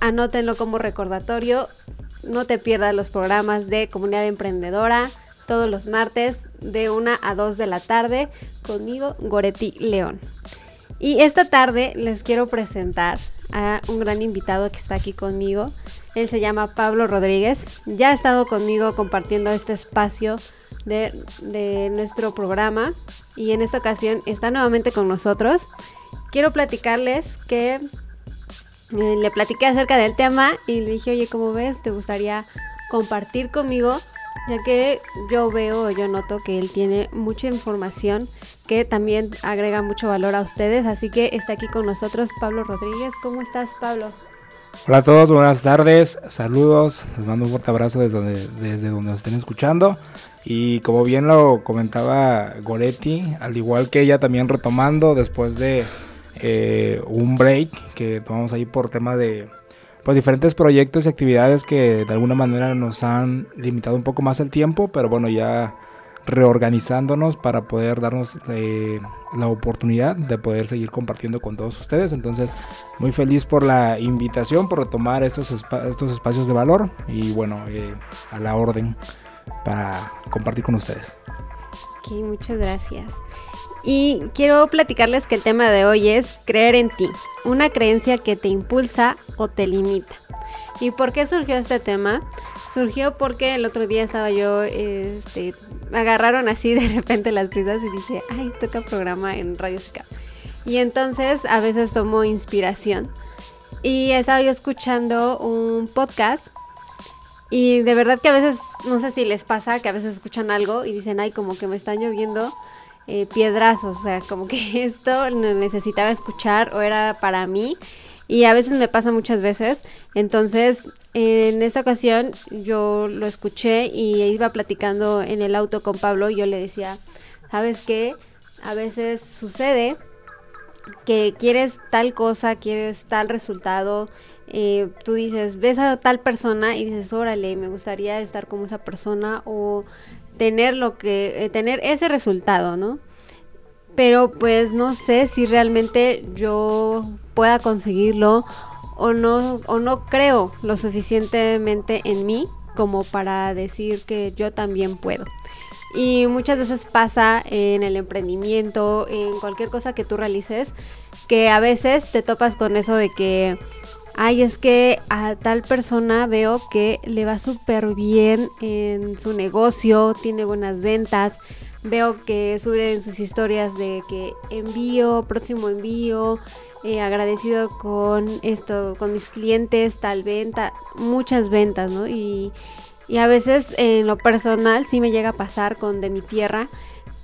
Anótenlo como recordatorio. No te pierdas los programas de Comunidad Emprendedora todos los martes de 1 a 2 de la tarde conmigo, Goretti León. Y esta tarde les quiero presentar a un gran invitado que está aquí conmigo. Él se llama Pablo Rodríguez. Ya ha estado conmigo compartiendo este espacio de nuestro programa y en esta ocasión está nuevamente con nosotros. Quiero platicarles que le platiqué acerca del tema y le dije, oye, ¿cómo ves? ¿Te gustaría compartir conmigo? Ya que yo veo, yo noto que él tiene mucha información que también agrega mucho valor a ustedes. Así que está aquí con nosotros Pablo Rodríguez. ¿Cómo estás, Pablo? Hola a todos, buenas tardes, saludos, les mando un fuerte abrazo desde desde donde nos estén escuchando. Y como bien lo comentaba Goretti, al igual que ella también retomando después de eh, un break que tomamos ahí por tema de pues, diferentes proyectos y actividades que de alguna manera nos han limitado un poco más el tiempo, pero bueno, ya reorganizándonos para poder darnos eh, la oportunidad de poder seguir compartiendo con todos ustedes. Entonces, muy feliz por la invitación, por retomar estos, estos espacios de valor y bueno, eh, a la orden para compartir con ustedes. Ok, muchas gracias. Y quiero platicarles que el tema de hoy es creer en ti, una creencia que te impulsa o te limita. ¿Y por qué surgió este tema? Surgió porque el otro día estaba yo, este, agarraron así de repente las prisas y dije, ay, toca programa en Radio Sica. Y entonces a veces tomo inspiración. Y estaba yo escuchando un podcast y de verdad que a veces, no sé si les pasa, que a veces escuchan algo y dicen, ay, como que me están lloviendo eh, piedrazos, o sea, como que esto necesitaba escuchar o era para mí. Y a veces me pasa muchas veces. Entonces, en esta ocasión yo lo escuché y iba platicando en el auto con Pablo y yo le decía, ¿sabes qué? A veces sucede que quieres tal cosa, quieres tal resultado, eh, tú dices, ves a tal persona y dices, órale, me gustaría estar como esa persona o tener lo que, eh, tener ese resultado, ¿no? Pero pues no sé si realmente yo pueda conseguirlo o no, o no creo lo suficientemente en mí como para decir que yo también puedo. Y muchas veces pasa en el emprendimiento, en cualquier cosa que tú realices, que a veces te topas con eso de que, ay, es que a tal persona veo que le va súper bien en su negocio, tiene buenas ventas, veo que sube en sus historias de que envío, próximo envío, eh, agradecido con esto, con mis clientes, tal venta, muchas ventas, ¿no? Y, y a veces en lo personal sí me llega a pasar con de mi tierra,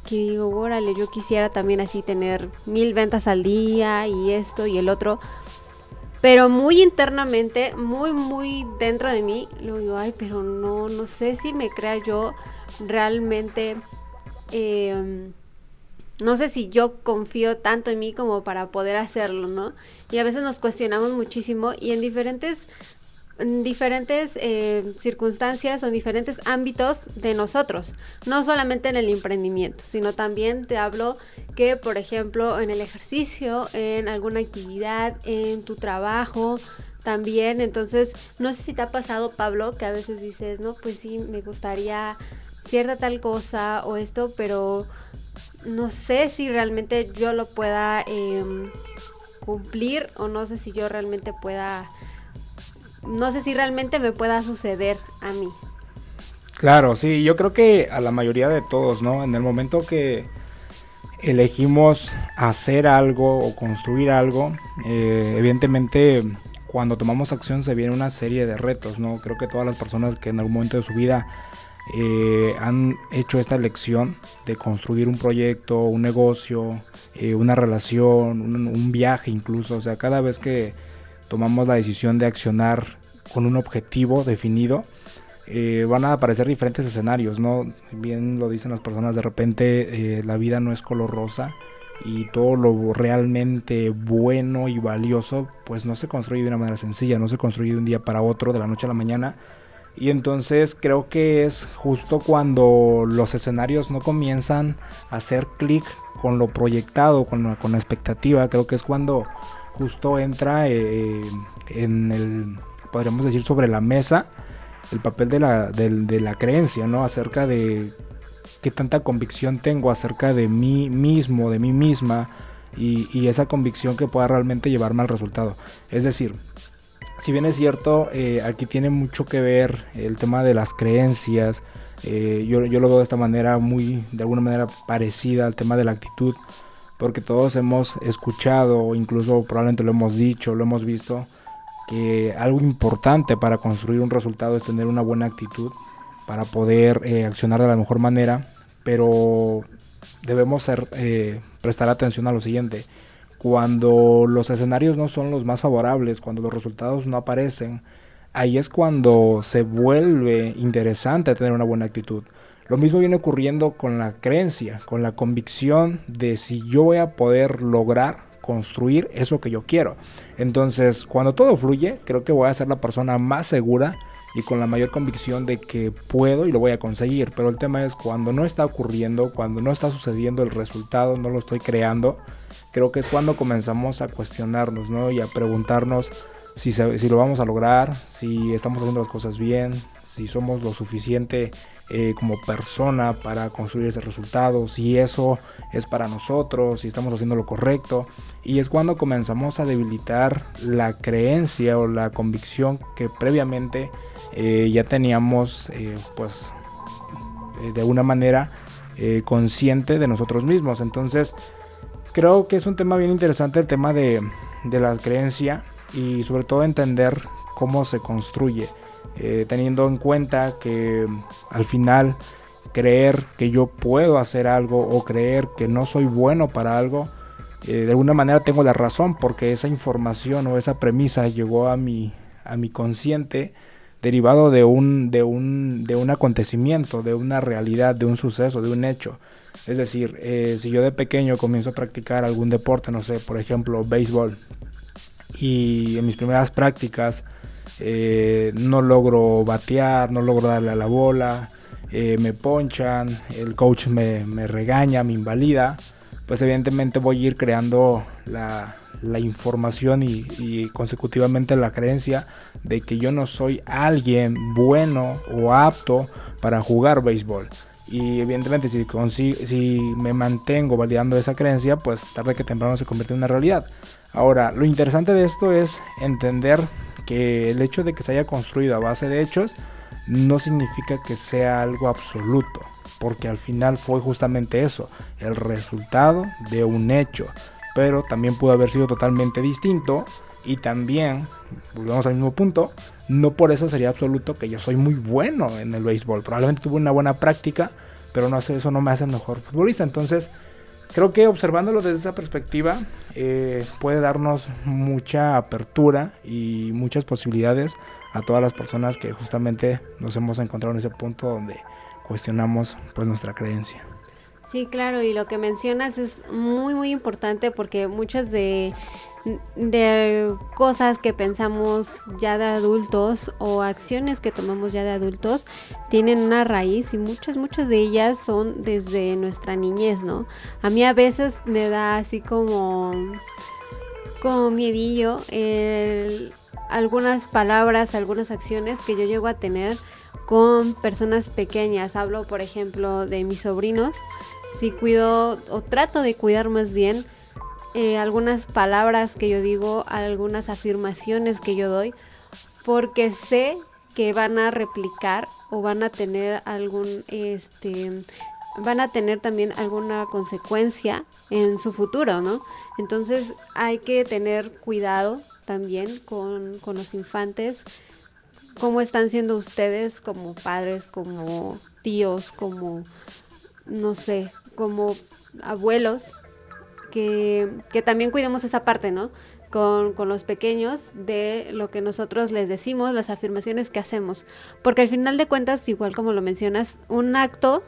que digo, órale, yo quisiera también así tener mil ventas al día y esto y el otro. Pero muy internamente, muy, muy dentro de mí, lo digo, ay, pero no, no sé si me crea yo realmente eh, no sé si yo confío tanto en mí como para poder hacerlo, ¿no? Y a veces nos cuestionamos muchísimo y en diferentes, en diferentes eh, circunstancias o en diferentes ámbitos de nosotros, no solamente en el emprendimiento, sino también te hablo que, por ejemplo, en el ejercicio, en alguna actividad, en tu trabajo, también, entonces, no sé si te ha pasado, Pablo, que a veces dices, no, pues sí, me gustaría cierta tal cosa o esto, pero no sé si realmente yo lo pueda em, cumplir o no sé si yo realmente pueda, no sé si realmente me pueda suceder a mí. Claro, sí, yo creo que a la mayoría de todos, ¿no? En el momento que elegimos hacer algo o construir algo, eh, evidentemente cuando tomamos acción se viene una serie de retos, ¿no? Creo que todas las personas que en algún momento de su vida eh, han hecho esta elección de construir un proyecto, un negocio, eh, una relación, un, viaje incluso. O sea, cada vez que tomamos la decisión de accionar con un objetivo definido, eh, van a aparecer diferentes escenarios, ¿no? Bien lo dicen las personas, de repente la vida no es color rosa y todo lo realmente bueno y valioso, pues no se construye de una manera sencilla, no se construye de un día para otro, de la noche a la mañana y entonces creo que es justo cuando los escenarios no comienzan a hacer clic con lo proyectado, con la, con la expectativa, creo que es cuando justo entra eh, en el, podríamos decir, sobre la mesa el papel de la, de la creencia, ¿no? Acerca de qué tanta convicción tengo acerca de mí mismo, de mí misma, y, esa convicción que pueda realmente llevarme al resultado. Es decir, si bien es cierto, eh, aquí tiene mucho que ver el tema de las creencias, eh, yo, yo, lo veo de esta manera muy, de alguna manera parecida al tema de la actitud, porque todos hemos escuchado, incluso probablemente lo hemos dicho, lo hemos visto, que algo importante para construir un resultado es tener una buena actitud para poder eh, accionar de la mejor manera, pero debemos eh, prestar atención a lo siguiente. Cuando los escenarios no son los más favorables, cuando los resultados no aparecen, ahí es cuando se vuelve interesante tener una buena actitud. Lo mismo viene ocurriendo con la creencia, con la convicción de si yo voy a poder lograr construir eso que yo quiero. Entonces, cuando todo fluye, creo que voy a ser la persona más segura y con la mayor convicción de que puedo y lo voy a conseguir. Pero el tema es cuando no está ocurriendo, cuando no está sucediendo el resultado, no lo estoy creando, creo que es cuando comenzamos a cuestionarnos, ¿no? Y a preguntarnos si, si lo vamos a lograr, si estamos haciendo las cosas bien, si somos lo suficiente eh, como persona para construir ese resultado, si eso es para nosotros, si estamos haciendo lo correcto. Y es cuando comenzamos a debilitar la creencia o la convicción que previamente eh, ya teníamos eh, pues de alguna manera consciente de nosotros mismos. Entonces creo que es un tema bien interesante el tema de, de la creencia y sobre todo entender cómo se construye. Eh, teniendo en cuenta que al final creer que yo puedo hacer algo o creer que no soy bueno para algo, eh, de alguna manera tengo la razón porque esa información o esa premisa llegó a mi, a mi consciente derivado de un, de, un, de un acontecimiento, de una realidad, de un suceso, de un hecho. Es decir, eh, si yo de pequeño comienzo a practicar algún deporte, no sé, por ejemplo, béisbol, y en mis primeras prácticas eh, no logro batear, no logro darle a la bola, eh, me ponchan, el coach me, regaña, me invalida, pues evidentemente voy a ir creando la, información y, consecutivamente la creencia de que yo no soy alguien bueno o apto para jugar béisbol. Y evidentemente si, si me mantengo validando esa creencia, pues tarde que temprano se convierte en una realidad. Ahora, lo interesante de esto es entender que el hecho de que se haya construido a base de hechos no significa que sea algo absoluto, porque al final fue justamente eso, el resultado de un hecho, pero también pudo haber sido totalmente distinto y también, volvemos al mismo punto, no por eso sería absoluto que yo soy muy bueno en el béisbol, probablemente tuve una buena práctica, pero no eso no me hace mejor futbolista, entonces Creo que observándolo desde esa perspectiva eh, puede darnos mucha apertura y muchas posibilidades a todas las personas que justamente nos hemos encontrado en ese punto donde cuestionamos pues nuestra creencia. Sí, claro, y lo que mencionas es muy, muy importante porque muchas de, de cosas que pensamos ya de adultos o acciones que tomamos ya de adultos tienen una raíz y muchas, muchas de ellas son desde nuestra niñez, ¿no? A mí a veces me da así como, como miedillo algunas palabras, algunas acciones que yo llego a tener con personas pequeñas. Hablo, por ejemplo, de mis sobrinos. Si cuido o trato de cuidar más bien eh, algunas palabras que yo digo, algunas afirmaciones que yo doy, porque sé que van a replicar o van a tener algún, este, van a tener también alguna consecuencia en su futuro, ¿no? Entonces hay que tener cuidado también con, con los infantes, cómo están siendo ustedes como padres, como tíos, como, no sé, como abuelos, que, también cuidemos esa parte, ¿no? Con, con, los pequeños de lo que nosotros les decimos, las afirmaciones que hacemos. Porque al final de cuentas, igual como lo mencionas, un acto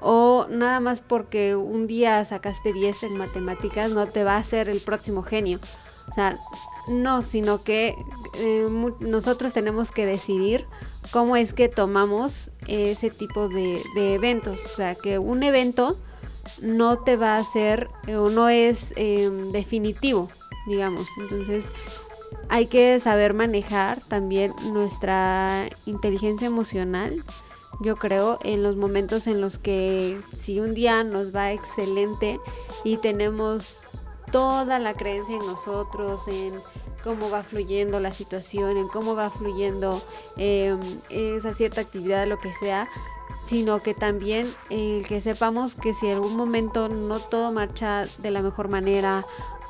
o nada más porque un día sacaste 10 en matemáticas no te va a hacer el próximo genio. O sea, no, sino que eh, nosotros tenemos que decidir cómo es que tomamos ese tipo de, de eventos. O sea, que un evento no te va a hacer eh, o no es em, definitivo, digamos. Entonces, hay que saber manejar también nuestra inteligencia emocional. Yo creo en los momentos en los que si un día nos va excelente y tenemos toda la creencia en nosotros, en cómo va fluyendo la situación, en cómo va fluyendo em, esa cierta actividad, lo que sea, sino que también el que sepamos que si en algún momento no todo marcha de la mejor manera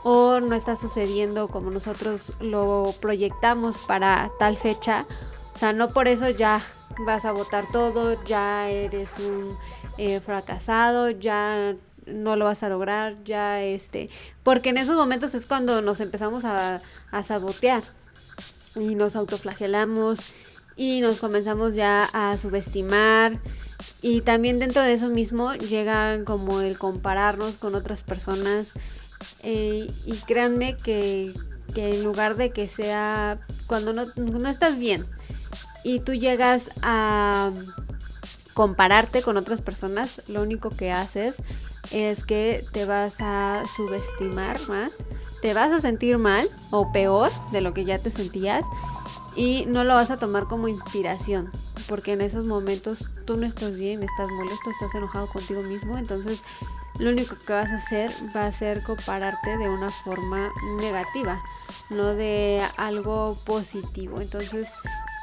o no está sucediendo como nosotros lo proyectamos para tal fecha, o sea, no por eso ya vas a votar todo, ya eres un eh, fracasado, ya no lo vas a lograr, ya este, porque en esos momentos es cuando nos empezamos a, a sabotear y nos autoflagelamos y nos comenzamos ya a subestimar. Y también dentro de eso mismo llega como el compararnos con otras personas eh, y créanme que, que, en lugar de que sea cuando no, no estás bien y tú llegas a compararte con otras personas, lo único que haces es que te vas a subestimar más, te vas a sentir mal o peor de lo que ya te sentías y no lo vas a tomar como inspiración, porque en esos momentos tú no estás bien, estás molesto, estás enojado contigo mismo, entonces lo único que vas a hacer va a ser compararte de una forma negativa, no de algo positivo. Entonces,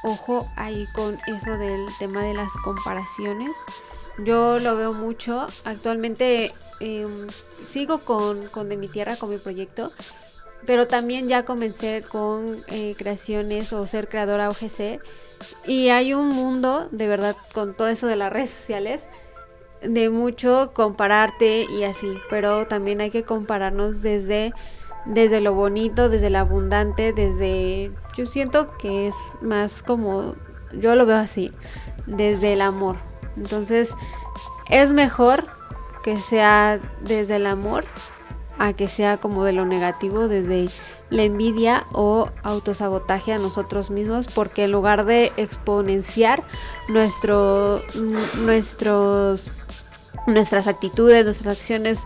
ojo ahí con eso del tema de las comparaciones. Yo lo veo mucho. Actualmente em, sigo con, con De mi Tierra, con mi proyecto. Pero también ya comencé con eh, creaciones o ser creadora OGC. Y hay un mundo, de verdad, con todo eso de las redes sociales, de mucho compararte y así. Pero también hay que compararnos desde, desde lo bonito, desde lo abundante, desde... Yo siento que es más como... Yo lo veo así, desde el amor entonces, es mejor que sea desde el amor a que sea como de lo negativo, desde la envidia o autosabotaje a nosotros mismos, porque en lugar de exponenciar nuestro, nuestros, nuestras actitudes, nuestras acciones,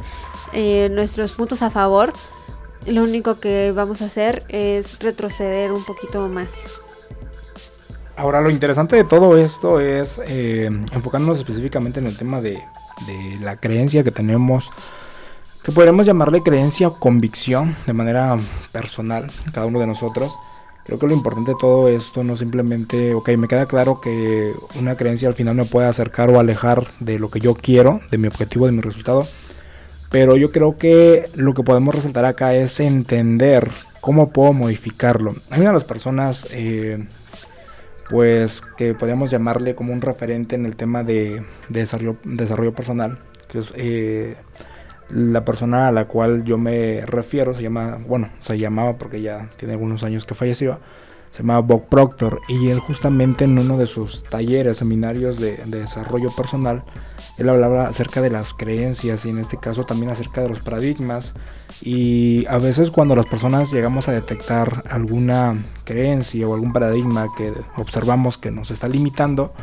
eh, nuestros puntos a favor, lo único que vamos a hacer es retroceder un poquito más. Ahora, lo interesante de todo esto es eh, enfocarnos específicamente en el tema de, la creencia que tenemos, que podríamos llamarle creencia o convicción de manera personal, cada uno de nosotros. Creo que lo importante de todo esto no simplemente, ok, me queda claro que una creencia al final me puede acercar o alejar de lo que yo quiero, de mi objetivo, de mi resultado. Pero yo creo que lo que podemos resaltar acá es entender cómo puedo modificarlo. Hay una de las personas eh, pues que podríamos llamarle como un referente en el tema de, desarrollo, personal, que es eh, la persona a la cual yo me refiero, se llama, bueno, se llamaba porque ya tiene algunos años que falleció, se llamaba Bob Proctor, y él justamente en uno de sus talleres, seminarios de, de desarrollo personal, él hablaba acerca de las creencias y en este caso también acerca de los paradigmas. Y a veces cuando las personas llegamos a detectar alguna creencia o algún paradigma que observamos que nos está limitando,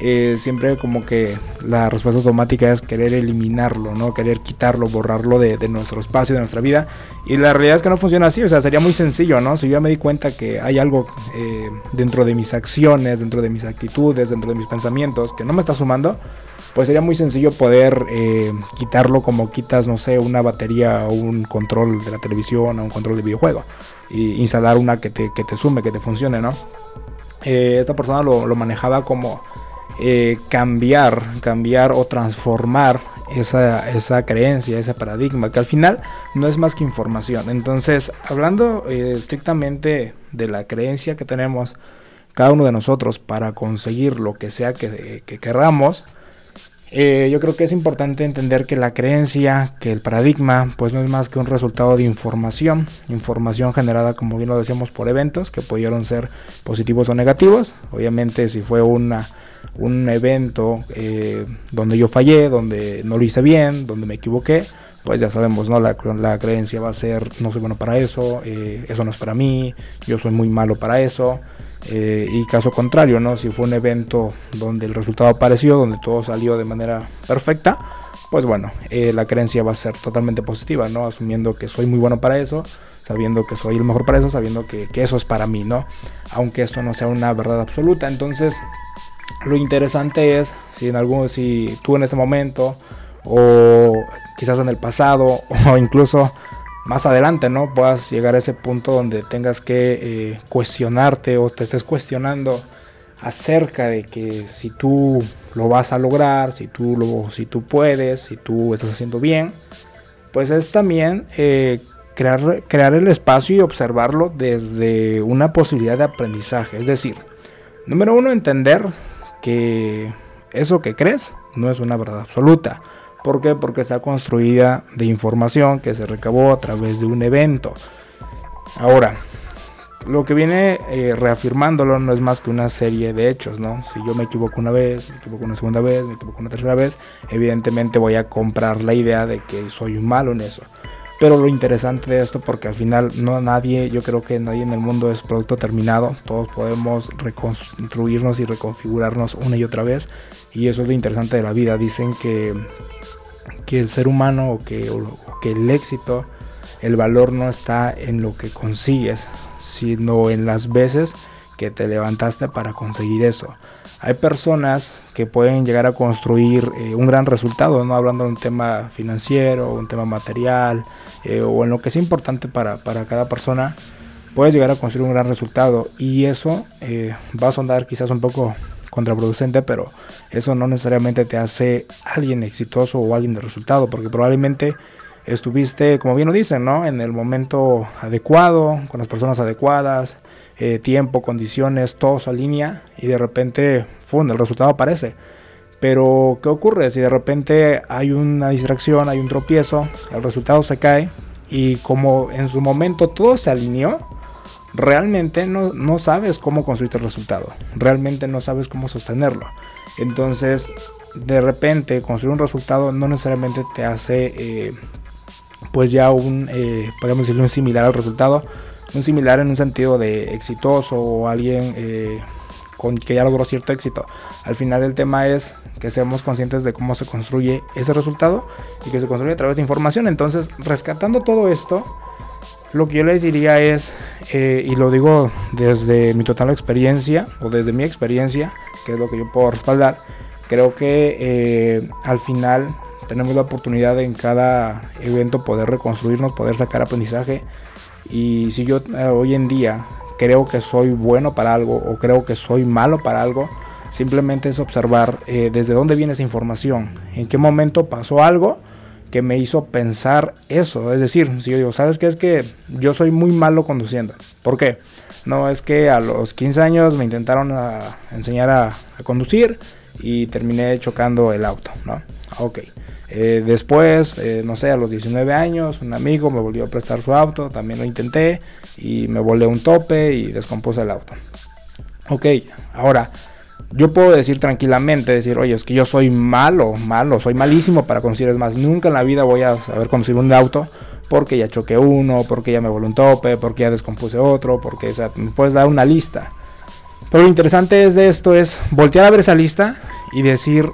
eh, siempre como que la respuesta automática es querer eliminarlo, ¿no? Querer quitarlo, borrarlo de, nuestro espacio, de nuestra vida. Y la realidad es que no funciona así, o sea, sería muy sencillo, ¿no? Si yo me di cuenta que hay algo eh, dentro de mis acciones, dentro de mis actitudes, dentro de mis pensamientos que no me está sumando, pues sería muy sencillo poder eh, quitarlo como quitas, no sé, una batería o un control de la televisión o un control de videojuego. Y instalar una que te, que te sume, que te funcione, ¿no? Esta persona lo, manejaba como eh, cambiar, cambiar o transformar esa, esa, creencia, ese paradigma, que al final no es más que información. Entonces, hablando estrictamente de la creencia que tenemos cada uno de nosotros para conseguir lo que sea que, que querramos, eh, yo creo que es importante entender que la creencia, que el paradigma, pues no es más que un resultado de información, información generada, como bien lo decíamos, por eventos que pudieron ser positivos o negativos. Obviamente, si fue una, un evento eh, donde yo fallé, donde no lo hice bien, donde me equivoqué, pues ya sabemos, ¿no? La, la creencia va a ser, no soy bueno para eso, eh, eso no es para mí, yo soy muy malo para eso. Eh, y caso contrario, ¿no? Si fue un evento donde el resultado apareció, donde todo salió de manera perfecta, pues bueno, la creencia va a ser totalmente positiva, ¿no? Asumiendo que soy muy bueno para eso, sabiendo que soy el mejor para eso, sabiendo que, eso es para mí, ¿no? Aunque esto no sea una verdad absoluta. Entonces, lo interesante es si en algún, si tú en este momento o quizás en el pasado o incluso más adelante, ¿no? Puedas llegar a ese punto donde tengas que eh, cuestionarte o te estés cuestionando acerca de que si tú lo vas a lograr, si tú, lo, si tú puedes, si tú estás haciendo bien, pues es también eh, crear, crear el espacio y observarlo desde una posibilidad de aprendizaje. Es decir, número uno, entender que eso que crees no es una verdad absoluta. ¿Por qué? Porque está construida de información que se recabó a través de un evento. Ahora, lo que viene eh, reafirmándolo no es más que una serie de hechos, ¿no? Si yo me equivoco una vez, me equivoco una segunda vez, me equivoco una tercera vez, evidentemente voy a comprar la idea de que soy malo en eso. Pero lo interesante de esto, porque al final no nadie, yo creo que nadie en el mundo es producto terminado, todos podemos reconstruirnos y reconfigurarnos una y otra vez, y eso es lo interesante de la vida. Dicen que que el ser humano o que, que el éxito, el valor no está en lo que consigues, sino en las veces que te levantaste para conseguir eso. Hay personas que pueden llegar a construir eh, un gran resultado, no hablando de un tema financiero, un tema material eh, o en lo que es importante para, para, cada persona, puedes llegar a construir un gran resultado y eso eh, va a sonar quizás un poco contraproducente, pero eso no necesariamente te hace alguien exitoso o alguien de resultado, porque probablemente estuviste, como bien lo dicen, ¿no? En el momento adecuado, con las personas adecuadas, eh, tiempo, condiciones, todo se alinea y de repente, ¡fum!, el resultado aparece. Pero, ¿qué ocurre? Si de repente hay una distracción, hay un tropiezo, el resultado se cae y como en su momento todo se alineó, realmente no, no sabes cómo construir el resultado, realmente no sabes cómo sostenerlo. Entonces, de repente, construir un resultado no necesariamente te hace, eh, pues ya un, eh, podemos decirlo, un similar al resultado, un similar en un sentido de exitoso o alguien eh, con que ya logró cierto éxito. Al final el tema es que seamos conscientes de cómo se construye ese resultado y que se construye a través de información. Entonces, rescatando todo esto, lo que yo les diría es, eh, y lo digo desde mi total experiencia, o desde mi experiencia, que es lo que yo puedo respaldar, creo que eh, al final tenemos la oportunidad de en cada evento poder reconstruirnos, poder sacar aprendizaje. Y si yo eh, hoy en día creo que soy bueno para algo o creo que soy malo para algo, simplemente es observar desde dónde viene esa información, en qué momento pasó algo que me hizo pensar eso. Es decir, si yo digo, ¿sabes qué? Es que yo soy muy malo conduciendo. ¿Por qué? No, es que a los 15 años me intentaron a enseñar a, conducir y terminé chocando el auto, ¿no? Ok. Eh, después, eh, no sé, a los 19 años, un amigo me volvió a prestar su auto, también lo intenté y me volé un tope y descompuse el auto. Ok, ahora, yo puedo decir tranquilamente, decir, oye, es que yo soy malo, malo, soy malísimo para conducir. Es más, nunca en la vida voy a saber conducir un auto porque ya choqué uno, porque ya me voló un tope, porque ya descompuse otro, porque me puedes dar una lista. Pero lo interesante es de esto es voltear a ver esa lista y decir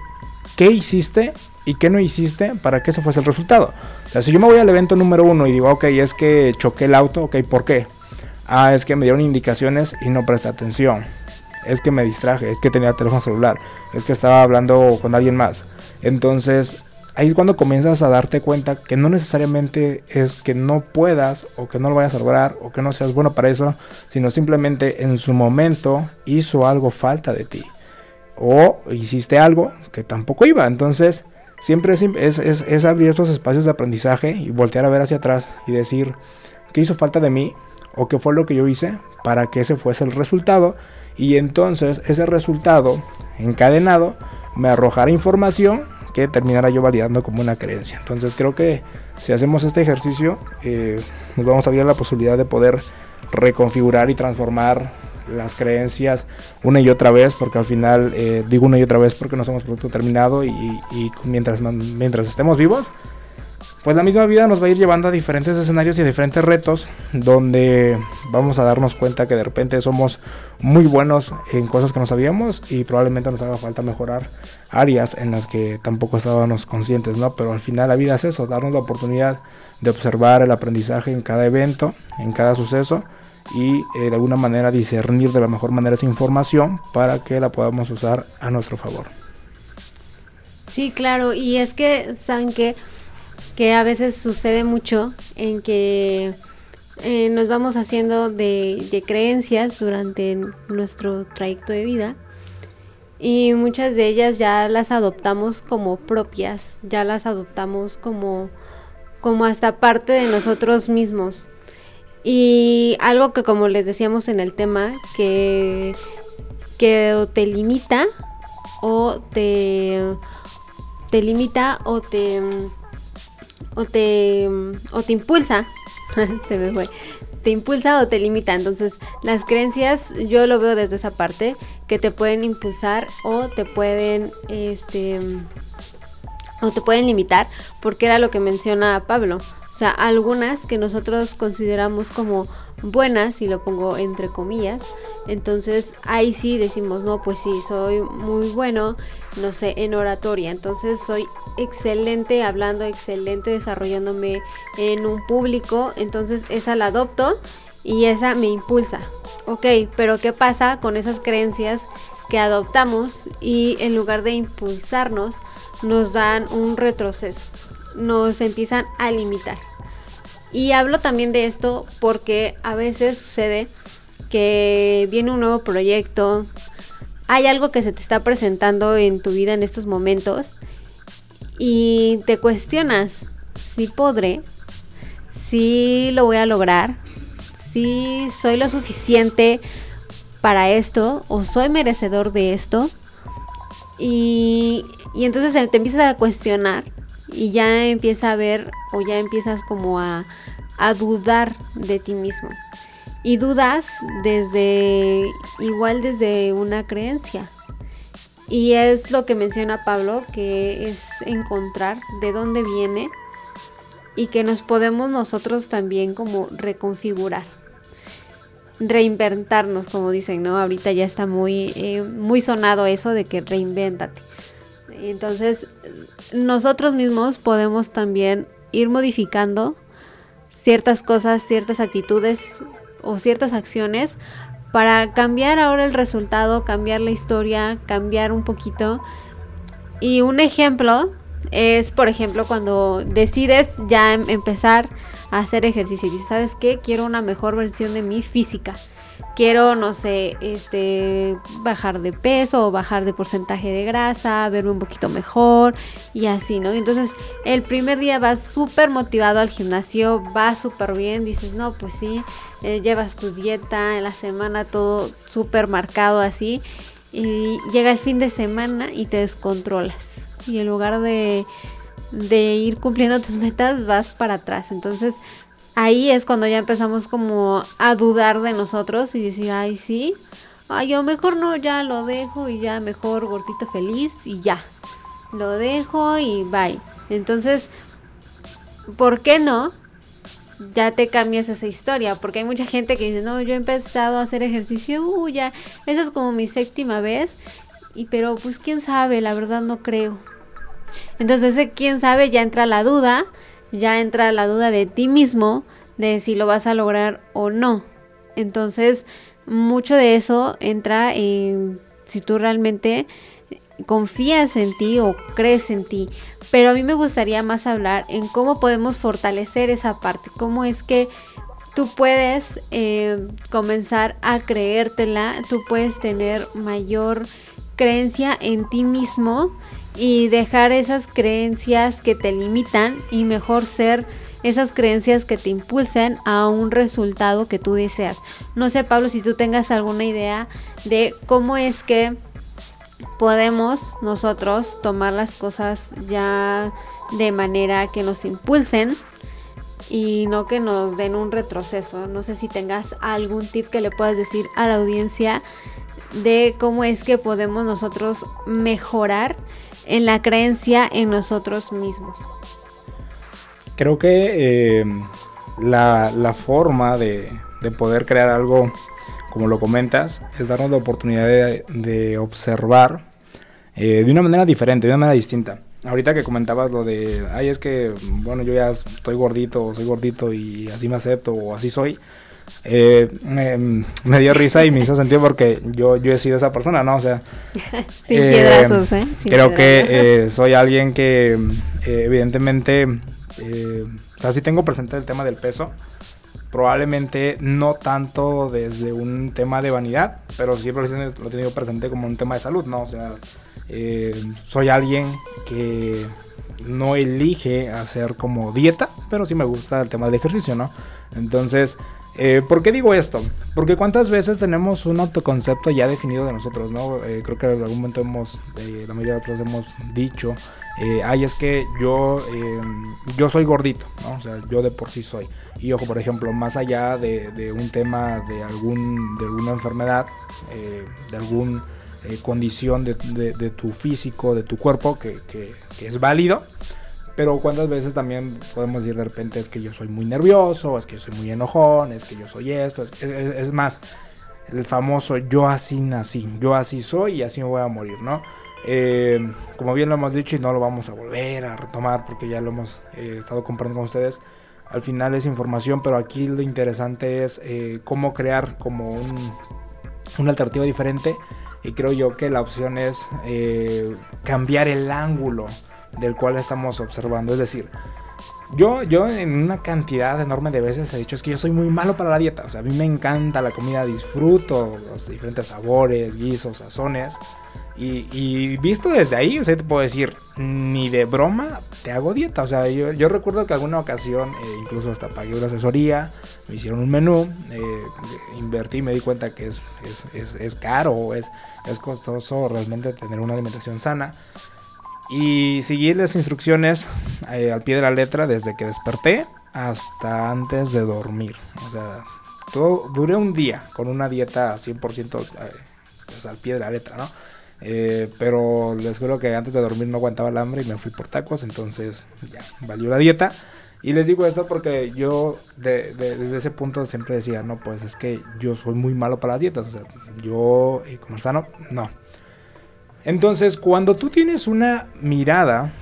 qué hiciste y qué no hiciste para que ese fuese el resultado. O sea, si yo me voy al evento número uno y digo, ok, es que choqué el auto, ok, ¿por qué? Ah, es que me dieron indicaciones y no presté atención es que me distraje, es que tenía teléfono celular, es que estaba hablando con alguien más. Entonces, ahí es cuando comienzas a darte cuenta que no necesariamente es que no puedas o que no lo vayas a lograr o que no seas bueno para eso, sino simplemente en su momento hizo algo falta de ti. O hiciste algo que tampoco iba. Entonces, siempre es, es, abrir estos espacios de aprendizaje y voltear a ver hacia atrás y decir, ¿qué hizo falta de mí? ¿O qué fue lo que yo hice para que ese fuese el resultado? Y entonces ese resultado encadenado me arrojará información que terminará yo validando como una creencia. Entonces creo que si hacemos este ejercicio eh, nos vamos a abrir la posibilidad de poder reconfigurar y transformar las creencias una y otra vez, porque al final eh, digo una y otra vez porque no somos producto terminado y, y mientras, mientras estemos vivos pues la misma vida nos va a ir llevando a diferentes escenarios y a diferentes retos donde vamos a darnos cuenta que de repente somos muy buenos en cosas que no sabíamos y probablemente nos haga falta mejorar áreas en las que tampoco estábamos conscientes, ¿no? Pero al final la vida es eso, darnos la oportunidad de observar el aprendizaje en cada evento, en cada suceso y eh, de alguna manera discernir de la mejor manera esa información para que la podamos usar a nuestro favor. Sí, claro, y es que, ¿saben que que a veces sucede mucho en que eh, nos vamos haciendo de, creencias durante nuestro trayecto de vida y muchas de ellas ya las adoptamos como propias, ya las adoptamos como, como hasta parte de nosotros mismos. Y algo que como les decíamos en el tema, que, que te limita o te, te limita o te o te, o te impulsa, se me fue, te impulsa o te limita. Entonces, las creencias yo lo veo desde esa parte, que te pueden impulsar o te pueden, este, o te pueden limitar, porque era lo que menciona Pablo. O sea, algunas que nosotros consideramos como buenas, y lo pongo entre comillas, entonces ahí sí decimos, no, pues sí, soy muy bueno, no sé, en oratoria, entonces soy excelente hablando, excelente desarrollándome en un público, entonces esa la adopto y esa me impulsa. Ok, pero ¿qué pasa con esas creencias que adoptamos y en lugar de impulsarnos nos dan un retroceso? nos empiezan a limitar. Y hablo también de esto porque a veces sucede que viene un nuevo proyecto, hay algo que se te está presentando en tu vida en estos momentos y te cuestionas si podré, si lo voy a lograr, si soy lo suficiente para esto o soy merecedor de esto. Y, y entonces te empiezas a cuestionar y ya empieza a ver o ya empiezas como a, dudar de ti mismo. Y dudas desde, igual desde una creencia. Y es lo que menciona Pablo, que es encontrar de dónde viene y que nos podemos nosotros también como reconfigurar. Reinventarnos, como dicen, ¿no? Ahorita ya está muy, eh, muy sonado eso de que reinvéntate. Entonces, nosotros mismos podemos también ir modificando ciertas cosas, ciertas actitudes o ciertas acciones para cambiar ahora el resultado, cambiar la historia, cambiar un poquito. Y un ejemplo es, por ejemplo, cuando decides ya em-, empezar a hacer ejercicio y dices, ¿sabes qué? Quiero una mejor versión de mi física quiero, no sé, este, bajar de peso o bajar de porcentaje de grasa, verme un poquito mejor y así, ¿no? Entonces, el primer día vas súper motivado al gimnasio, vas súper bien, dices, no, pues sí, eh, llevas tu dieta, en la semana todo súper marcado así, y llega el fin de semana y te descontrolas. Y en lugar de, de ir cumpliendo tus metas, vas para atrás. Entonces, ahí es cuando ya empezamos como a dudar de nosotros y decir, ay, sí, ay, yo mejor no, ya lo dejo y ya mejor gordito feliz y ya. Lo dejo y bye. Entonces, ¿por qué no? Ya te cambias esa historia, porque hay mucha gente que dice, no, yo he empezado a hacer ejercicio, uh, ya, esa es como mi séptima vez, y pero pues quién sabe, la verdad no creo. Entonces quién sabe ya entra la duda ya entra la duda de ti mismo de si lo vas a lograr o no. Entonces, mucho de eso entra en si tú realmente confías en ti o crees en ti. Pero a mí me gustaría más hablar en cómo podemos fortalecer esa parte, cómo es que tú puedes eh, comenzar a creértela, tú puedes tener mayor creencia en ti mismo y dejar esas creencias que te limitan y mejor ser esas creencias que te impulsen a un resultado que tú deseas. No sé, Pablo, si tú tengas alguna idea de cómo es que podemos nosotros tomar las cosas ya de manera que nos impulsen y no que nos den un retroceso. No sé si tengas algún tip que le puedas decir a la audiencia de cómo es que podemos nosotros mejorar en la creencia en nosotros mismos. creo que eh, la, forma de, poder crear algo, como lo comentas, es darnos la oportunidad de, observar eh, de una manera diferente, de una manera distinta. Ahorita que comentabas lo de, ay, es que, bueno, yo ya estoy gordito, soy gordito y así me acepto o así soy. Eh, me, dio risa y me hizo sentido porque yo, yo he sido esa persona, ¿no? O sea, Sin piedrazos, ¿eh? creo que soy alguien que evidentemente eh, o sea, sí tengo presente el tema del peso. Probablemente no tanto desde un tema de vanidad, pero siempre lo he tenido presente como un tema de salud, ¿no? O sea, eh, soy alguien que no elige hacer como dieta, pero sí me gusta el tema del ejercicio, ¿no? Entonces, eh, ¿por qué digo esto? Porque cuántas veces tenemos un autoconcepto ya definido de nosotros, ¿no? creo que en algún momento hemos, la mayoría de nosotros hemos dicho eh, ay, es que yo, em, yo soy gordito, ¿no? O sea, yo de por sí soy. Y ojo, por ejemplo, más allá de, un tema de, algún, de alguna enfermedad, eh, de alguna eh, condición de, tu físico, de tu cuerpo, que, es válido, pero cuántas veces también podemos decir de repente es que yo soy muy nervioso, es que yo soy muy enojón, es que yo soy esto, es, es más, el famoso yo así nací, yo así soy y así me voy a morir, ¿no? Eh, como bien lo hemos dicho y no lo vamos a volver a retomar porque ya lo hemos eh, estado compartiendo con ustedes, al final es información, pero aquí lo interesante es eh, cómo crear como un, una alternativa diferente y creo yo que la opción es cambiar el ángulo del cual estamos observando, es decir, yo, yo en una cantidad enorme de veces he dicho es que yo soy muy malo para la dieta. O sea, a mí me encanta la comida, disfruto los diferentes sabores, guisos, sazones. Y, visto desde ahí, o sea, te puedo decir, ni de broma te hago dieta. O sea, yo, recuerdo que alguna ocasión, eh, incluso hasta pagué una asesoría, me hicieron un menú, eh, invertí y me di cuenta que es, es, es, caro, es, es costoso realmente tener una alimentación sana. Y seguí las instrucciones eh, al pie de la letra desde que desperté hasta antes de dormir. O sea, todo, duré un día con una dieta 100% pues, al pie de la letra, ¿no? Eh, pero les juro que antes de dormir no aguantaba el hambre y me fui por tacos, entonces ya, valió la dieta. Y les digo esto porque yo desde ese punto siempre decía, no, pues es que yo soy muy malo para las dietas, o sea, yo eh, como sano, no. Entonces, cuando tú tienes una mirada,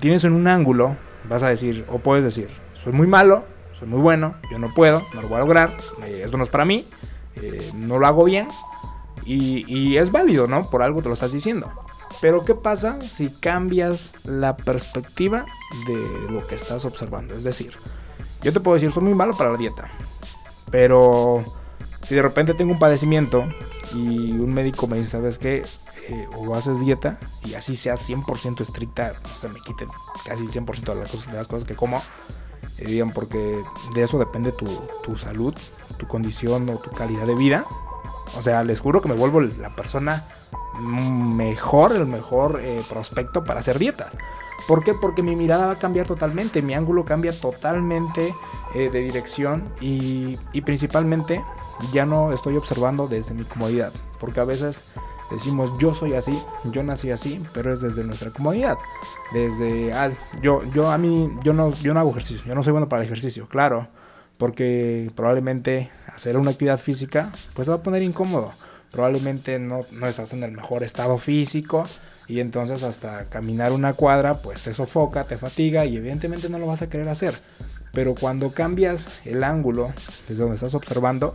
tienes en un ángulo, vas a decir, o puedes decir, soy muy malo, soy muy bueno, yo no puedo, no lo voy a lograr, eh, esto no es para mí, no lo hago bien, y, es válido, ¿no? Por algo te lo estás diciendo. Pero ¿qué pasa si cambias la perspectiva de lo que estás observando? Es decir, yo te puedo decir, soy muy malo para la dieta. Pero si de repente tengo un padecimiento y un médico me dice, ¿sabes qué? Eh, o haces dieta y así seas 100% estricta, o sea, me quiten casi el 100% de las, cosas, de las cosas que como, eh, porque de eso depende tu, tu salud, tu condición o tu calidad de vida. O sea, les juro que me vuelvo la persona mejor, el mejor eh, prospecto para hacer dietas. ¿Por qué? Porque mi mirada va a cambiar totalmente, mi ángulo cambia totalmente eh, de dirección y, principalmente ya no estoy observando desde mi comodidad. Porque a veces decimos yo soy así, yo nací así, pero es desde nuestra comodidad. Desde, ah, yo, yo a mí, yo no, yo no hago ejercicio, yo no soy bueno para el ejercicio, claro porque probablemente hacer una actividad física pues va a poner incómodo. Probablemente no, no estás en el mejor estado físico y entonces hasta caminar una cuadra pues te sofoca, te fatiga y evidentemente no lo vas a querer hacer. Pero cuando cambias el ángulo desde donde estás observando,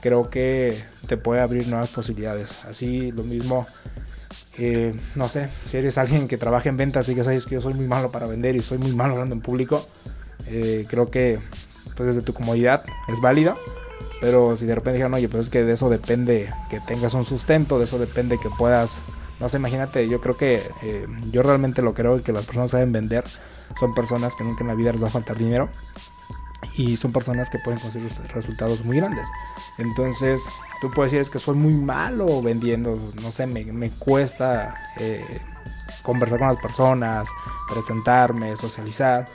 creo que te puede abrir nuevas posibilidades. Así lo mismo, eh, no sé, si eres alguien que trabaja en ventas y que sabes que yo soy muy malo para vender y soy muy malo hablando en público, eh, creo que pues desde tu comodidad es válido. Pero si de repente dijeron, oye, pues es que de eso depende que tengas un sustento, de eso depende que puedas, no sé, imagínate, yo creo que eh, yo realmente lo creo que las personas saben vender, son personas que nunca en la vida les va a faltar dinero y son personas que pueden conseguir resultados muy grandes. Entonces, tú puedes decir, es que soy muy malo vendiendo, no sé, me, me cuesta eh, conversar con las personas, presentarme, socializar.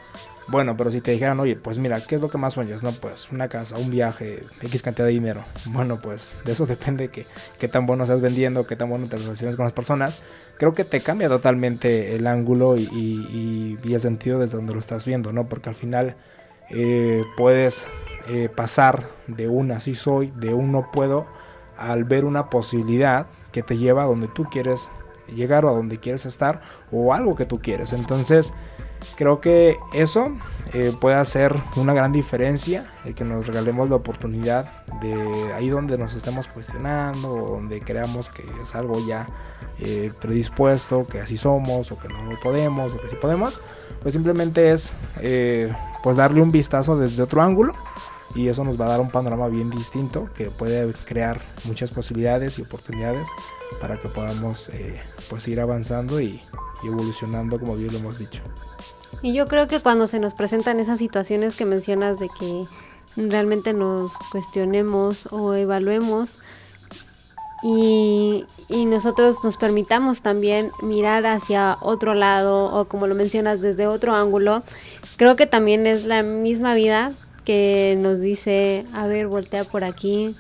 Bueno, pero si te dijeran, oye, pues mira, ¿qué es lo que más sueñas? No, pues una casa, un viaje, X cantidad de dinero. Bueno, pues de eso depende que qué tan bueno seas vendiendo, qué tan bueno te relaciones con las personas. Creo que te cambia totalmente el ángulo y, el sentido desde donde lo estás viendo, ¿no? Porque al final eh, puedes eh, pasar de un así soy, de un no puedo, al ver una posibilidad que te lleva a donde tú quieres llegar o a donde quieres estar o algo que tú quieres. Entonces, creo que eso eh, puede hacer una gran diferencia, el que nos regalemos la oportunidad de ahí donde nos estemos cuestionando o donde creamos que es algo ya eh, predispuesto, que así somos o que no podemos o que sí podemos, pues simplemente es eh, pues darle un vistazo desde otro ángulo y eso nos va a dar un panorama bien distinto que puede crear muchas posibilidades y oportunidades para que podamos eh, pues ir avanzando y, evolucionando como bien lo hemos dicho. Y yo creo que cuando se nos presentan esas situaciones que mencionas de que realmente nos cuestionemos o evaluemos y, nosotros nos permitamos también mirar hacia otro lado o como lo mencionas desde otro ángulo, creo que también es la misma vida que nos dice, a ver, voltea por aquí.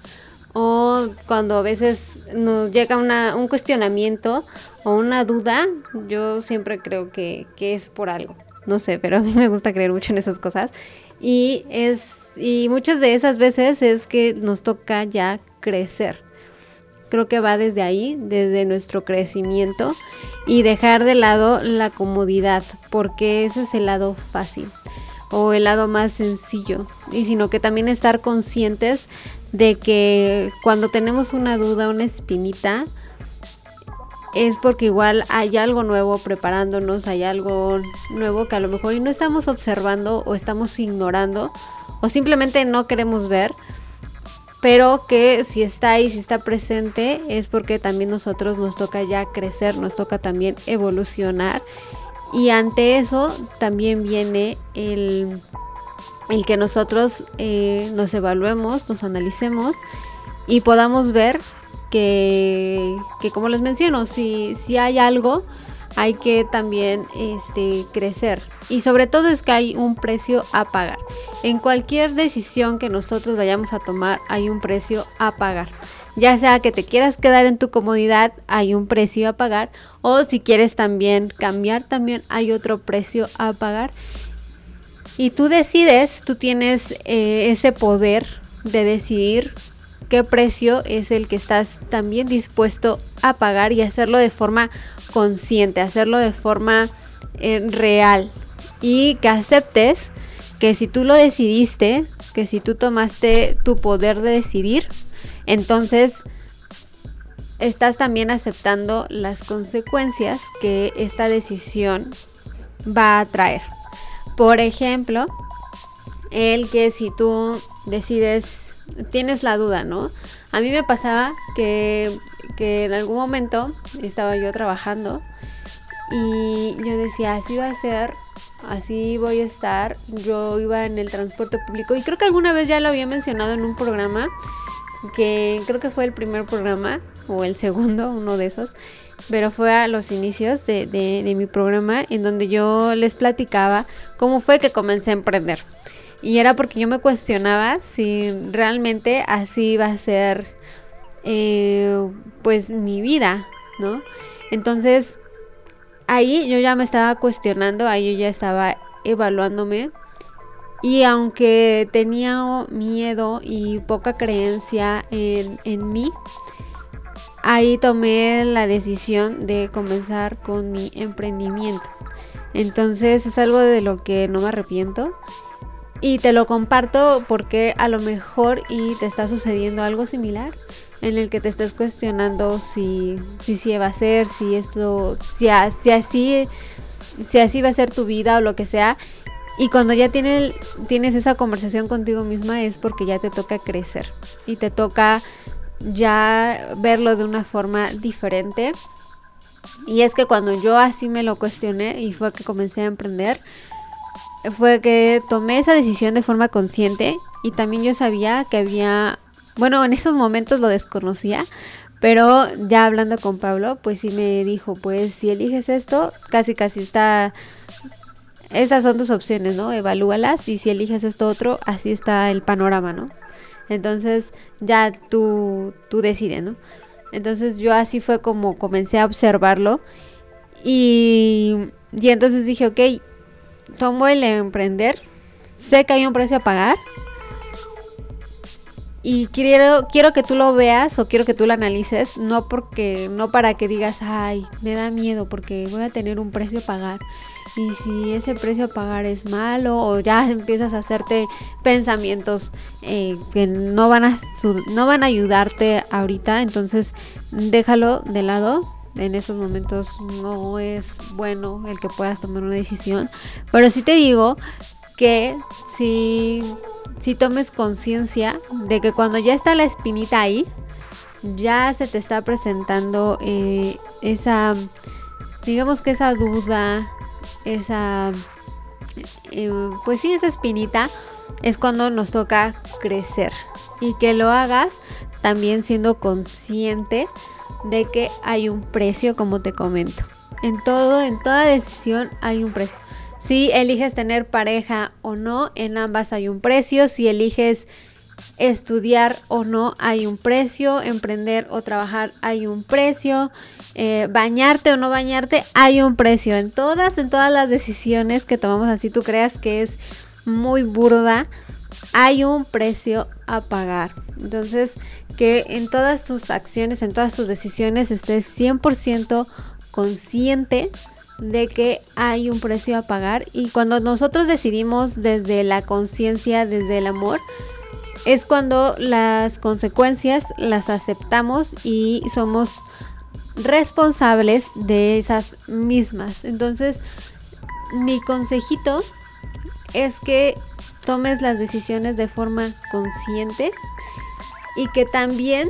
O cuando a veces nos llega una, un cuestionamiento o una duda, yo siempre creo que, que es por algo. No sé, pero a mí me gusta creer mucho en esas cosas. Y es y muchas de esas veces es que nos toca ya crecer. Creo que va desde ahí, desde nuestro crecimiento y dejar de lado la comodidad, porque ese es el lado fácil o el lado más sencillo, y sino que también estar conscientes de que cuando tenemos una duda, una espinita, es porque igual hay algo nuevo preparándonos, hay algo nuevo que a lo mejor y no estamos observando o estamos ignorando o simplemente no queremos ver, pero que si está ahí, si está presente, es porque también nosotros nos toca ya crecer, nos toca también evolucionar. Y ante eso también viene el, el que nosotros eh, nos evaluemos, nos analicemos y podamos ver que, como les menciono, si, si hay algo, hay que también este, crecer. Y sobre todo es que hay un precio a pagar. En cualquier decisión que nosotros vayamos a tomar hay un precio a pagar. Ya sea que te quieras quedar en tu comodidad, hay un precio a pagar. O si quieres también cambiar, también hay otro precio a pagar. Y tú decides, tú tienes eh, ese poder de decidir qué precio es el que estás también dispuesto a pagar y hacerlo de forma consciente, hacerlo de forma eh, real. Y que aceptes que si tú lo decidiste, que si tú tomaste tu poder de decidir, entonces, estás también aceptando las consecuencias que esta decisión va a traer. Por ejemplo, el que si tú decides, tienes la duda, ¿no? A mí me pasaba que, que en algún momento estaba yo trabajando y yo decía, así va a ser, así voy a estar. Yo iba en el transporte público y creo que alguna vez ya lo había mencionado en un programa que creo que fue el primer programa o el segundo, uno de esos, pero fue a los inicios de, de, mi programa en donde yo les platicaba cómo fue que comencé a emprender. Y era porque yo me cuestionaba si realmente así iba a ser eh, pues mi vida, ¿no? Entonces ahí yo ya me estaba cuestionando, ahí yo ya estaba evaluándome y aunque tenía miedo y poca creencia en, mí, ahí tomé la decisión de comenzar con mi emprendimiento. Entonces es algo de lo que no me arrepiento. Y te lo comparto porque a lo mejor y te está sucediendo algo similar en el que te estés cuestionando si si, si va a ser, si esto, si, si así si así va a ser tu vida o lo que sea y cuando ya tienes esa conversación contigo misma es porque ya te toca crecer y te toca ya verlo de una forma diferente. Y es que cuando yo así me lo cuestioné y fue que comencé a emprender, fue que tomé esa decisión de forma consciente y también yo sabía que había, bueno, en esos momentos lo desconocía, pero ya hablando con Pablo, pues sí me dijo, pues si eliges esto, casi casi está esas son tus opciones, ¿no? Evalúalas y si eliges esto otro, así está el panorama, ¿no? Entonces ya tú, tú decides, ¿no? Entonces yo así fue como comencé a observarlo y, y entonces dije, ok, tomo el emprender, sé que hay un precio a pagar. Y quiero quiero que tú lo veas o quiero que tú lo analices no porque no para que digas ay me da miedo porque voy a tener un precio a pagar y si ese precio a pagar es malo o ya empiezas a hacerte pensamientos eh, que no van a no van a ayudarte ahorita entonces déjalo de lado en esos momentos no es bueno el que puedas tomar una decisión pero sí te digo que si si tomes conciencia de que cuando ya está la espinita ahí, ya se te está presentando eh, esa, digamos que esa duda, esa, eh, pues sí, esa espinita, es cuando nos toca crecer. Y que lo hagas también siendo consciente de que hay un precio, como te comento. En todo, en toda decisión hay un precio. Si eliges tener pareja o no, en ambas hay un precio. Si eliges estudiar o no, hay un precio. Emprender o trabajar, hay un precio. Eh, bañarte o no bañarte, hay un precio. En todas, en todas las decisiones que tomamos así, tú creas que es muy burda, hay un precio a pagar. Entonces, que en todas tus acciones, en todas tus decisiones estés 100% consciente de que hay un precio a pagar y cuando nosotros decidimos desde la conciencia, desde el amor, es cuando las consecuencias las aceptamos y somos responsables de esas mismas. Entonces, mi consejito es que tomes las decisiones de forma consciente y que también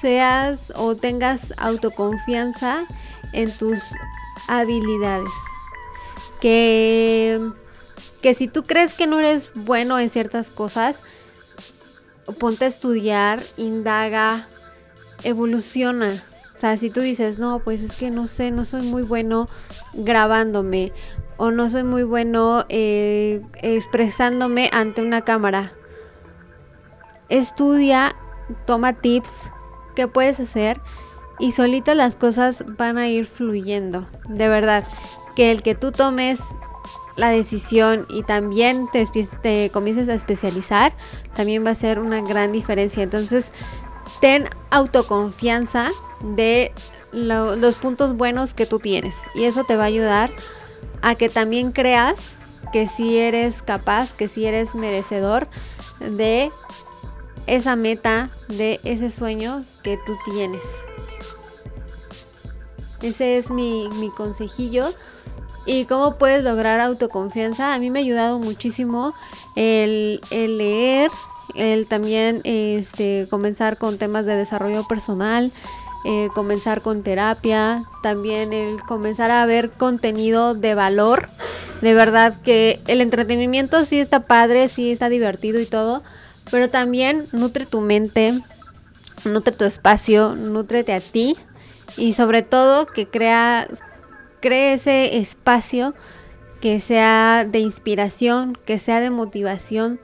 seas o tengas autoconfianza en tus habilidades. Que, que si tú crees que no eres bueno en ciertas cosas, ponte a estudiar, indaga, evoluciona. O sea, si tú dices, no, pues es que no sé, no soy muy bueno grabándome o no soy muy bueno eh, expresándome ante una cámara. Estudia, toma tips, ¿qué puedes hacer? y solitas las cosas van a ir fluyendo. De verdad, que el que tú tomes la decisión y también te comiences a especializar, también va a ser una gran diferencia. Entonces, ten autoconfianza de los puntos buenos que tú tienes y eso te va a ayudar a que también creas que si eres capaz, que si eres merecedor de esa meta, de ese sueño que tú tienes. Ese es mi, consejillo. ¿Y cómo puedes lograr autoconfianza? A mí me ha ayudado muchísimo el, leer, el también este, comenzar con temas de desarrollo personal, eh, comenzar con terapia, también el comenzar a ver contenido de valor. De verdad que el entretenimiento sí está padre, sí está divertido y todo, pero también nutre tu mente, nutre tu espacio, nutrete a ti y sobre todo que crea, cree ese espacio que sea de inspiración, que sea de motivación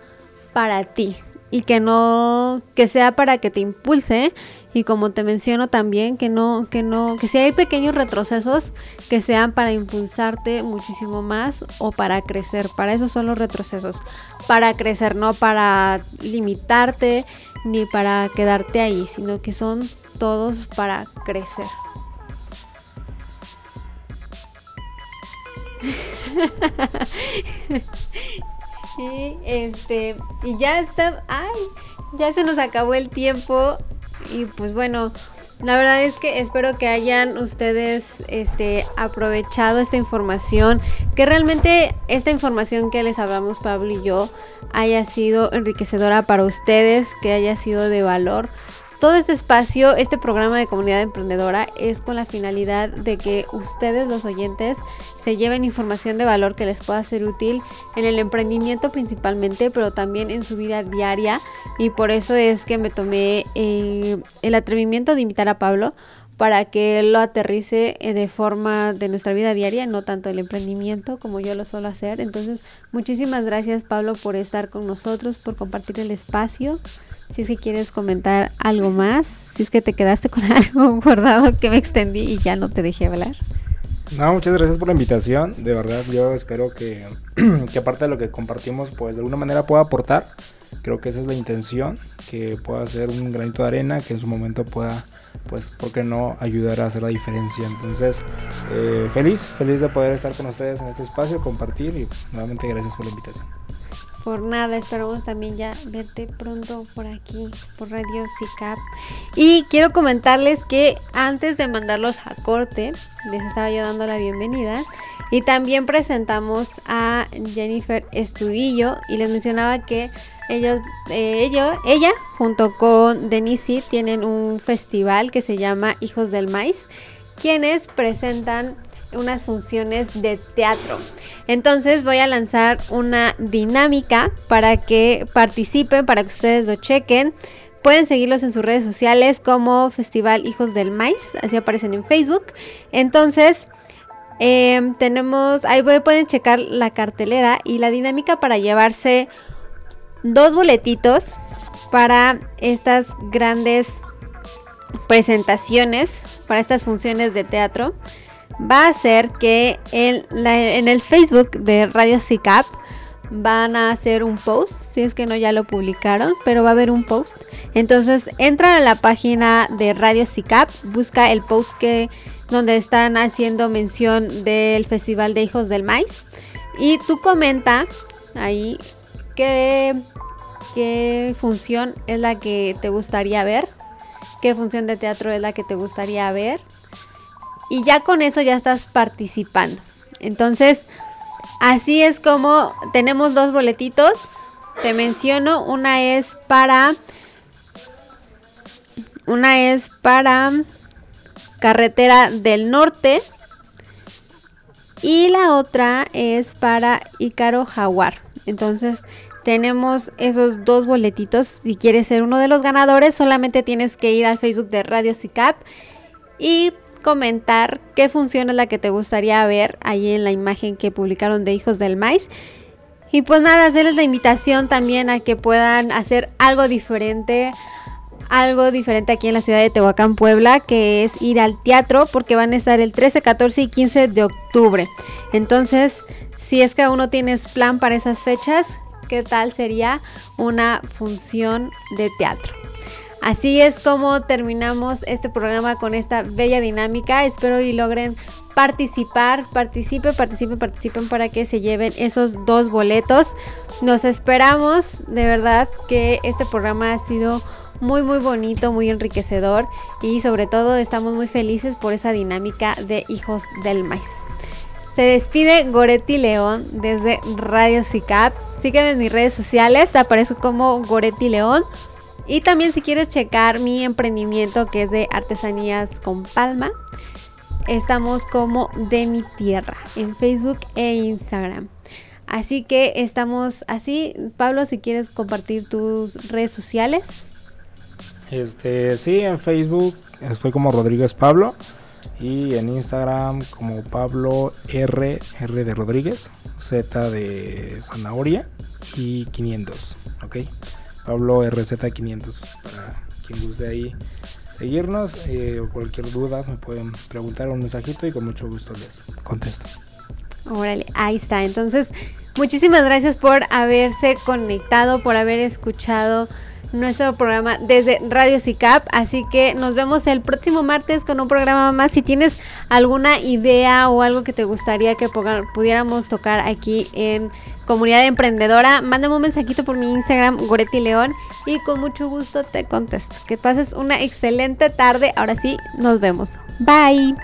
para ti y que no que sea para que te impulse y como te menciono también que no que no que si hay pequeños retrocesos que sean para impulsarte muchísimo más o para crecer para eso son los retrocesos para crecer no para limitarte ni para quedarte ahí sino que son todos para crecer. y este y ya está, ay, ya se nos acabó el tiempo y pues bueno, la verdad es que espero que hayan ustedes este, aprovechado esta información, que realmente esta información que les hablamos Pablo y yo haya sido enriquecedora para ustedes, que haya sido de valor. Todo este espacio, este programa de comunidad emprendedora es con la finalidad de que ustedes, los oyentes, se lleven información de valor que les pueda ser útil en el emprendimiento principalmente, pero también en su vida diaria. Y por eso es que me tomé eh, el atrevimiento de invitar a Pablo para que lo aterrice eh, de forma de nuestra vida diaria, no tanto el emprendimiento como yo lo suelo hacer. Entonces, muchísimas gracias Pablo por estar con nosotros, por compartir el espacio. Si es que quieres comentar algo más, si es que te quedaste con algo guardado que me extendí y ya no te dejé hablar. No, muchas gracias por la invitación. De verdad, yo espero que, que aparte de lo que compartimos, pues de alguna manera pueda aportar. Creo que esa es la intención, que pueda ser un granito de arena, que en su momento pueda, pues, ¿por qué no ayudar a hacer la diferencia? Entonces, eh, feliz, feliz de poder estar con ustedes en este espacio, compartir y nuevamente gracias por la invitación. Por nada, esperamos también ya verte pronto por aquí, por Radio CICAP. Y quiero comentarles que antes de mandarlos a corte, les estaba yo dando la bienvenida. Y también presentamos a Jennifer Estudillo y les mencionaba que ellos, eh, ella, junto con Denisi, tienen un festival que se llama Hijos del Maíz, quienes presentan unas funciones de teatro. Entonces voy a lanzar una dinámica para que participen, para que ustedes lo chequen. Pueden seguirlos en sus redes sociales como Festival Hijos del Maíz, así aparecen en Facebook. Entonces, em, tenemos, ahí pueden checar la cartelera y la dinámica para llevarse dos boletitos para estas grandes presentaciones, para estas funciones de teatro va a ser que en, el Facebook de Radio CICAP van a hacer un post, si es que no ya lo publicaron, pero va a haber un post. Entonces entra a la página de Radio CICAP, busca el post que donde están haciendo mención del Festival de Hijos del Maíz y tú comenta ahí qué, qué función es la que te gustaría ver, qué función de teatro es la que te gustaría ver y ya con eso ya estás participando. Entonces, así es como tenemos dos boletitos. Te menciono, una es para una es para Carretera del Norte y la otra es para Ícaro Jaguar. Entonces, tenemos esos dos boletitos. Si quieres ser uno de los ganadores, solamente tienes que ir al Facebook de Radio CICAP y comentar qué función es la que te gustaría ver ahí en la imagen que publicaron de Hijos del Maíz. Y pues nada, hacerles la invitación también a que puedan hacer algo diferente, algo diferente aquí en la ciudad de Tehuacán, Puebla, que es ir al teatro, porque van a estar el 13, 14 y 15 de octubre. Entonces, si es que aún no tienes plan para esas fechas, ¿qué tal sería una función de teatro? Así es como terminamos este programa con esta bella dinámica. Espero y logren participar, participen, participen, participen para que se lleven esos dos boletos. Nos esperamos, de verdad que este programa ha sido muy muy bonito, muy enriquecedor y sobre todo estamos muy felices por esa dinámica de Hijos del Maíz. Se despide Goretti León desde Radio CICAP. Sígueme en mis redes sociales, aparezco como Goretti León. Y también si quieres checar mi emprendimiento que es de artesanías con palma, estamos como de mi tierra en Facebook e Instagram. Así que estamos así. Pablo, si quieres compartir tus redes sociales. Este, sí, en Facebook estoy como Rodríguez Pablo y en Instagram como Pablo R, R de Rodríguez, Z de zanahoria y 500, ¿ok? Pablo RZ500 para quien guste ahí seguirnos eh, o cualquier duda me pueden preguntar un mensajito y con mucho gusto les contesto. Órale, ahí está. Entonces, muchísimas gracias por haberse conectado, por haber escuchado nuestro programa desde Radio CICAP. Así que nos vemos el próximo martes con un programa más. Si tienes alguna idea o algo que te gustaría que pudiéramos tocar aquí en Comunidad Emprendedora, mándame un mensajito por mi Instagram, Goretti León, y con mucho gusto te contesto. Que pases una excelente tarde. Ahora sí, nos vemos. Bye.